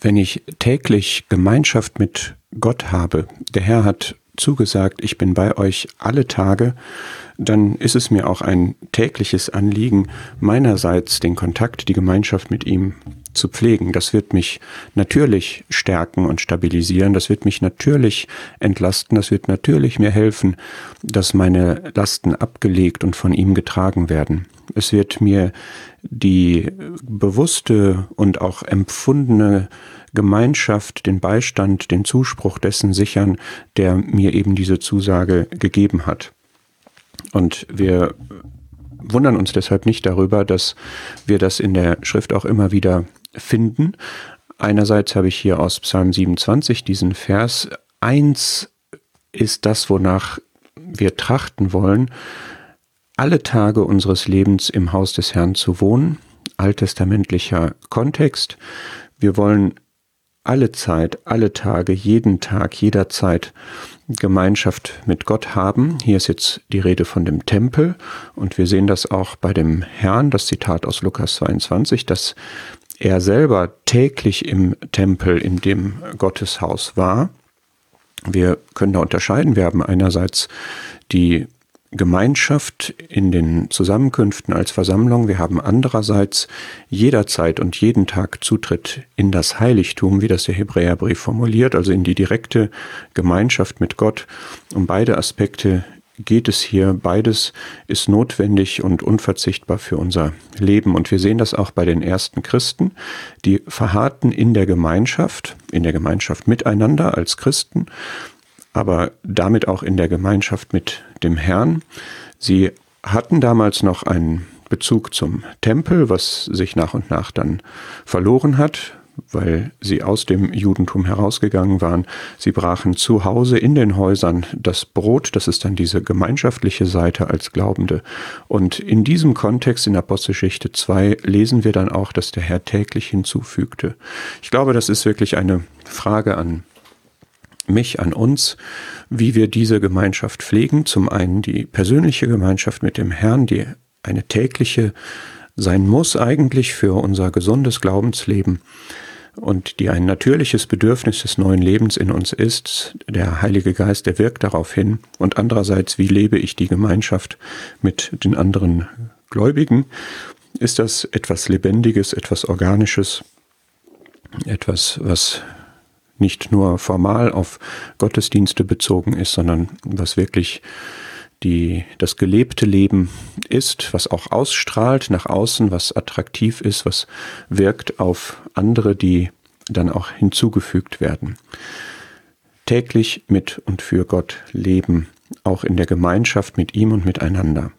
wenn ich täglich Gemeinschaft mit Gott habe, der Herr hat zugesagt, ich bin bei euch alle Tage, dann ist es mir auch ein tägliches Anliegen, meinerseits den Kontakt, die Gemeinschaft mit ihm zu pflegen. Das wird mich natürlich stärken und stabilisieren. Das wird mich natürlich entlasten. Das wird natürlich mir helfen, dass meine Lasten abgelegt und von ihm getragen werden. Es wird mir die bewusste und auch empfundene Gemeinschaft, den Beistand, den Zuspruch dessen sichern, der mir eben diese Zusage gegeben hat. Und wir wundern uns deshalb nicht darüber, dass wir das in der Schrift auch immer wieder finden. Einerseits habe ich hier aus Psalm 27 diesen Vers. Eins ist das, wonach wir trachten wollen, alle Tage unseres Lebens im Haus des Herrn zu wohnen. Alttestamentlicher Kontext. Wir wollen alle Zeit, alle Tage, jeden Tag, jederzeit Gemeinschaft mit Gott haben. Hier ist jetzt die Rede von dem Tempel und wir sehen das auch bei dem Herrn, das Zitat aus Lukas 22, dass er selber täglich im Tempel, in dem Gotteshaus war. Wir können da unterscheiden. Wir haben einerseits die Gemeinschaft in den Zusammenkünften als Versammlung. Wir haben andererseits jederzeit und jeden Tag Zutritt in das Heiligtum, wie das der Hebräerbrief formuliert, also in die direkte Gemeinschaft mit Gott. Um beide Aspekte geht es hier. Beides ist notwendig und unverzichtbar für unser Leben. Und wir sehen das auch bei den ersten Christen, die verharrten in der Gemeinschaft, in der Gemeinschaft miteinander als Christen aber damit auch in der Gemeinschaft mit dem Herrn. Sie hatten damals noch einen Bezug zum Tempel, was sich nach und nach dann verloren hat, weil sie aus dem Judentum herausgegangen waren. Sie brachen zu Hause in den Häusern das Brot, das ist dann diese gemeinschaftliche Seite als Glaubende. Und in diesem Kontext in Apostelgeschichte 2 lesen wir dann auch, dass der Herr täglich hinzufügte. Ich glaube, das ist wirklich eine Frage an mich, an uns, wie wir diese Gemeinschaft pflegen. Zum einen die persönliche Gemeinschaft mit dem Herrn, die eine tägliche sein muss eigentlich für unser gesundes Glaubensleben und die ein natürliches Bedürfnis des neuen Lebens in uns ist. Der Heilige Geist, der wirkt darauf hin. Und andererseits, wie lebe ich die Gemeinschaft mit den anderen Gläubigen? Ist das etwas Lebendiges, etwas Organisches, etwas, was nicht nur formal auf Gottesdienste bezogen ist, sondern was wirklich die, das gelebte Leben ist, was auch ausstrahlt nach außen, was attraktiv ist, was wirkt auf andere, die dann auch hinzugefügt werden. Täglich mit und für Gott leben, auch in der Gemeinschaft mit ihm und miteinander.